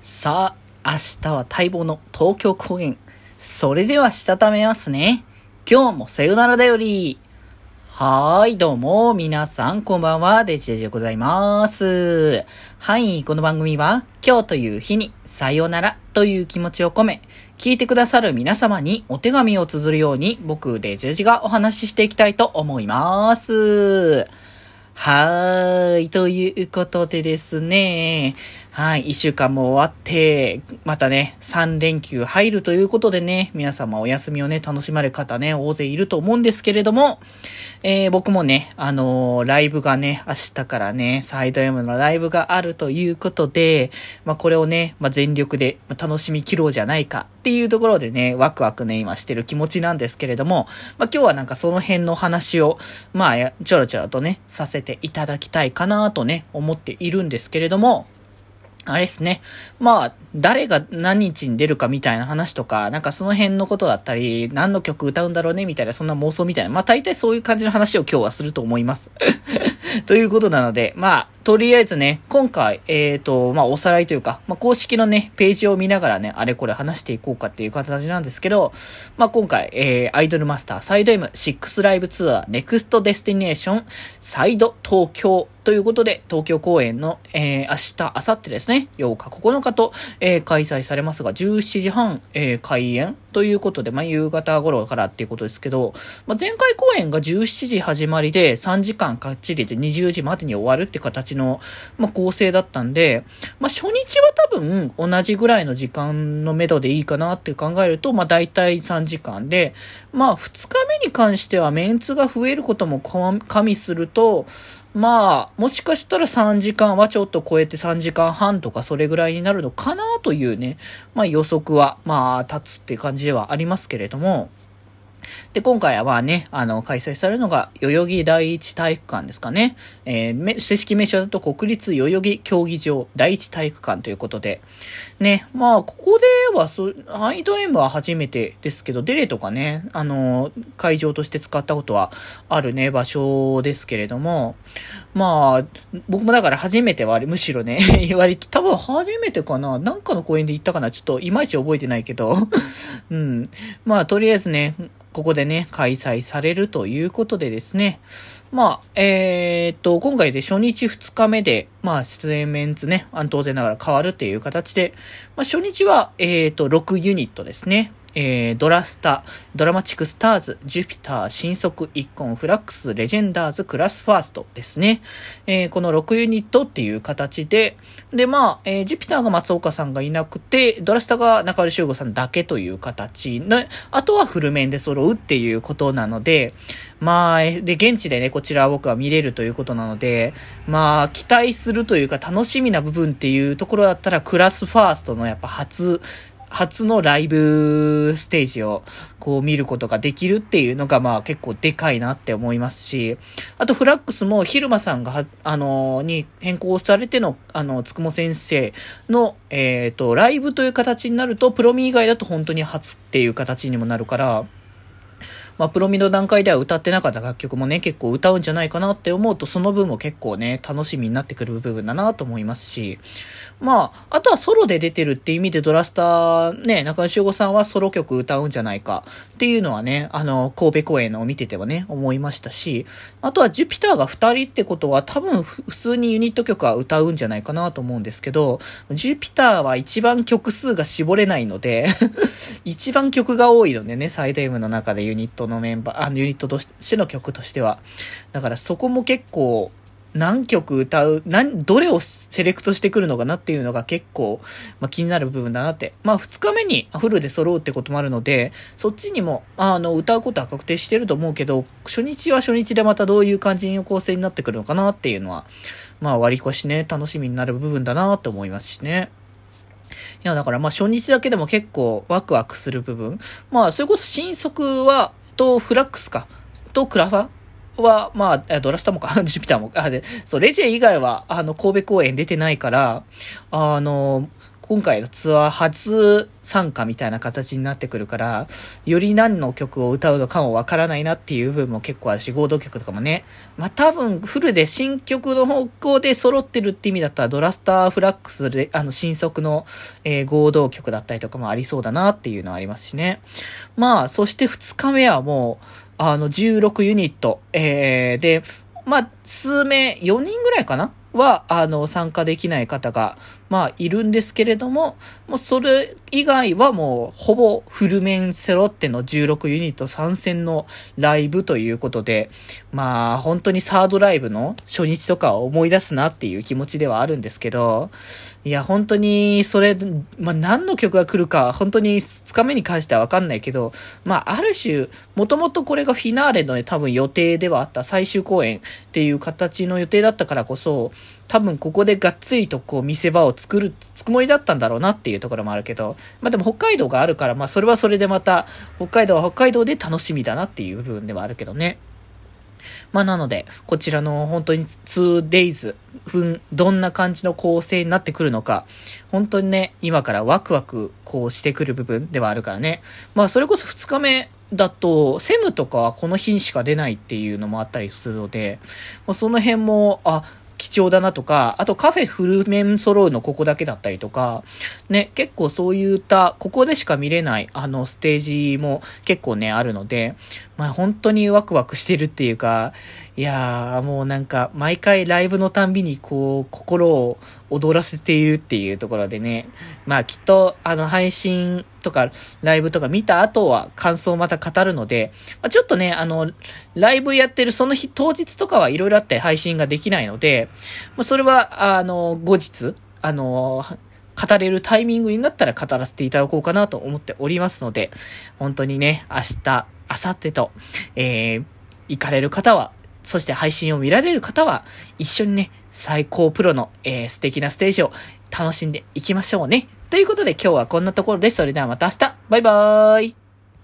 さあ、明日は待望の東京公演。それではしたためますね。今日もさよならだより。はーい、どうも、皆さん、こんばんは、デジデジでございます。はい、この番組は、今日という日に、さよならという気持ちを込め、聞いてくださる皆様にお手紙を綴るように、僕、デジデジがお話ししていきたいと思います。はーい。ということでですね。はい。一週間も終わって、またね、三連休入るということでね、皆様お休みをね、楽しまれる方ね、大勢いると思うんですけれども、えー、僕もね、あのー、ライブがね、明日からね、サイド M のライブがあるということで、まあ、これをね、まあ、全力で楽しみ切ろうじゃないかっていうところでね、ワクワクね、今してる気持ちなんですけれども、まあ、今日はなんかその辺の話を、まあ、ちょろちょろとね、させてていただきたいかなとね、思っているんですけれども、あれですね。まあ、誰が何日に出るかみたいな話とか、なんかその辺のことだったり、何の曲歌うんだろうねみたいな、そんな妄想みたいな。まあ大体そういう感じの話を今日はすると思います。ということなので、まあ、とりあえずね、今回、えっ、ー、と、まあ、おさらいというか、まあ、公式のね、ページを見ながらね、あれこれ話していこうかっていう形なんですけど、まあ、今回、えー、アイドルマスターサイド M6 ライブツアーネクストデスティネーションサイド東京ということで、東京公演の、えー、明日、明後日ですね、8日、9日と、えー、開催されますが、17時半、えー、開演ということで、まあ、夕方頃からっていうことですけど、まあ、前回公演が17時始まりで3時間かっちりで20時までに終わるって形の、まあ、構成だったんで、まあ、初日は多分同じぐらいの時間のめどでいいかなって考えると、まあ、大体3時間で、まあ、2日に関してはメンツが増えることも加味すると、まあ、もしかしたら3時間はちょっと超えて3時間半とかそれぐらいになるのかなというね、まあ予測は、まあ立つって感じではありますけれども、で、今回はね、あの、開催されるのが、代々木第一体育館ですかね。えー、正式名称だと国立代々木競技場第一体育館ということで。ね、まあ、ここでは、そハイド M は初めてですけど、デレとかね、あの、会場として使ったことはあるね、場所ですけれども、まあ、僕もだから初めてはあれ、むしろね、割と、多分初めてかな、なんかの公園で行ったかな、ちょっといまいち覚えてないけど、うん。まあ、とりあえずね、ここでね、開催されるということでですね。まあ、えー、っと、今回で初日2日目で、まあ、出演メンツね、当然ながら変わるっていう形で、まあ、初日は、えー、っと、6ユニットですね。えー、ドラスタ、ドラマチックスターズ、ジュピター、新速、イッコン、フラックス、レジェンダーズ、クラスファーストですね。えー、この6ユニットっていう形で、で、まあ、えー、ジュピターが松岡さんがいなくて、ドラスタが中森修吾さんだけという形の、あとはフルメンで揃うっていうことなので、まあ、で、現地でね、こちら僕は見れるということなので、まあ、期待するというか楽しみな部分っていうところだったら、クラスファーストのやっぱ初、初のライブステージをこう見ることができるっていうのがまあ結構でかいなって思いますし、あとフラックスも昼間さんがあの、に変更されての、あの、つくも先生の、えっ、ー、と、ライブという形になると、プロミ以外だと本当に初っていう形にもなるから、まあ、プロミの段階では歌ってなかった楽曲もね、結構歌うんじゃないかなって思うと、その分も結構ね、楽しみになってくる部分だなと思いますし、まあ、あとはソロで出てるって意味でドラスター、ね、中西修吾さんはソロ曲歌うんじゃないかっていうのはね、あの、神戸公演を見ててはね、思いましたし、あとはジュピターが2人ってことは多分普通にユニット曲は歌うんじゃないかなと思うんですけど、ジュピターは一番曲数が絞れないので一番曲が多いのでね、サイド M の中でユニットのメンバー、あのユニットとしての曲としては。だからそこも結構、何曲歌う、何、どれをセレクトしてくるのかなっていうのが結構、まあ、気になる部分だなって。まあ、二日目にフルで揃うってこともあるので、そっちにも、あの、歌うことは確定してると思うけど、初日は初日でまたどういう感じの構成になってくるのかなっていうのは、まあ、割り越しね、楽しみになる部分だなって思いますしね。や、だからまあ初日だけでも結構ワクワクする部分。まあ、それこそ新速は、とフラックスか、とクラファは、まあ、ドラスタもか、ジュピターも、か、で、そう、レジェ以外は、あの、神戸公演出てないから、あの、今回のツアー初参加みたいな形になってくるから、より何の曲を歌うのかもわからないなっていう部分も結構あるし、合同曲とかもね。まあ、多分フルで新曲の方向で揃ってるって意味だったら、ドラスターフラックスで、あの、新作の、えー、合同曲だったりとかもありそうだなっていうのはありますしね。まあ、そして2日目はもう、あの、16ユニット、えー、で、まあ、数名、4人ぐらいかな？は、あの、参加できない方が、まあ、いるんですけれども、もうそれ以外はもう、ほぼフルメンセロっての16ユニット参戦のライブということで、まあ、本当にサードライブの初日とかを思い出すなっていう気持ちではあるんですけど、いや、本当に、それ、まあ、何の曲が来るか、本当に2日目に関してはわかんないけど、まあ、ある種、もともとこれがフィナーレの、ね、多分予定ではあった最終公演っていう形の予定だったからこそ、多分ここでがっつりとこう見せ場を作るつもりだったんだろうなっていうところもあるけど、まあでも北海道があるから、まあそれはそれでまた、北海道は北海道で楽しみだなっていう部分ではあるけどね。まあなので、こちらの本当に 2days 分、どんな感じの構成になってくるのか、本当にね、今からワクワクこうしてくる部分ではあるからね。まあそれこそ2日目だと、セムとかはこの日にしか出ないっていうのもあったりするので、まあ、その辺も、あ、貴重だなとか、あとカフェフルメン揃うのここだけだったりとか、ね、結構そういった、ここでしか見れない、あの、ステージも結構ね、あるので、まあ本当にワクワクしてるっていうか、いやーもうなんか毎回ライブのたんびにこう心を踊らせているっていうところでね、まあきっとあの配信とかライブとか見た後は感想をまた語るので、まあ、ちょっとね、あの、ライブやってるその日当日とかはいろいろあって配信ができないので、まあそれはあの後日、あの、語れるタイミングになったら語らせていただこうかなと思っておりますので、本当にね、明日、明後日と、えー、行かれる方は、そして配信を見られる方は、一緒にね、最高プロの、えー、素敵なステージを楽しんでいきましょうね。ということで今日はこんなところです。それではまた明日バイバーイ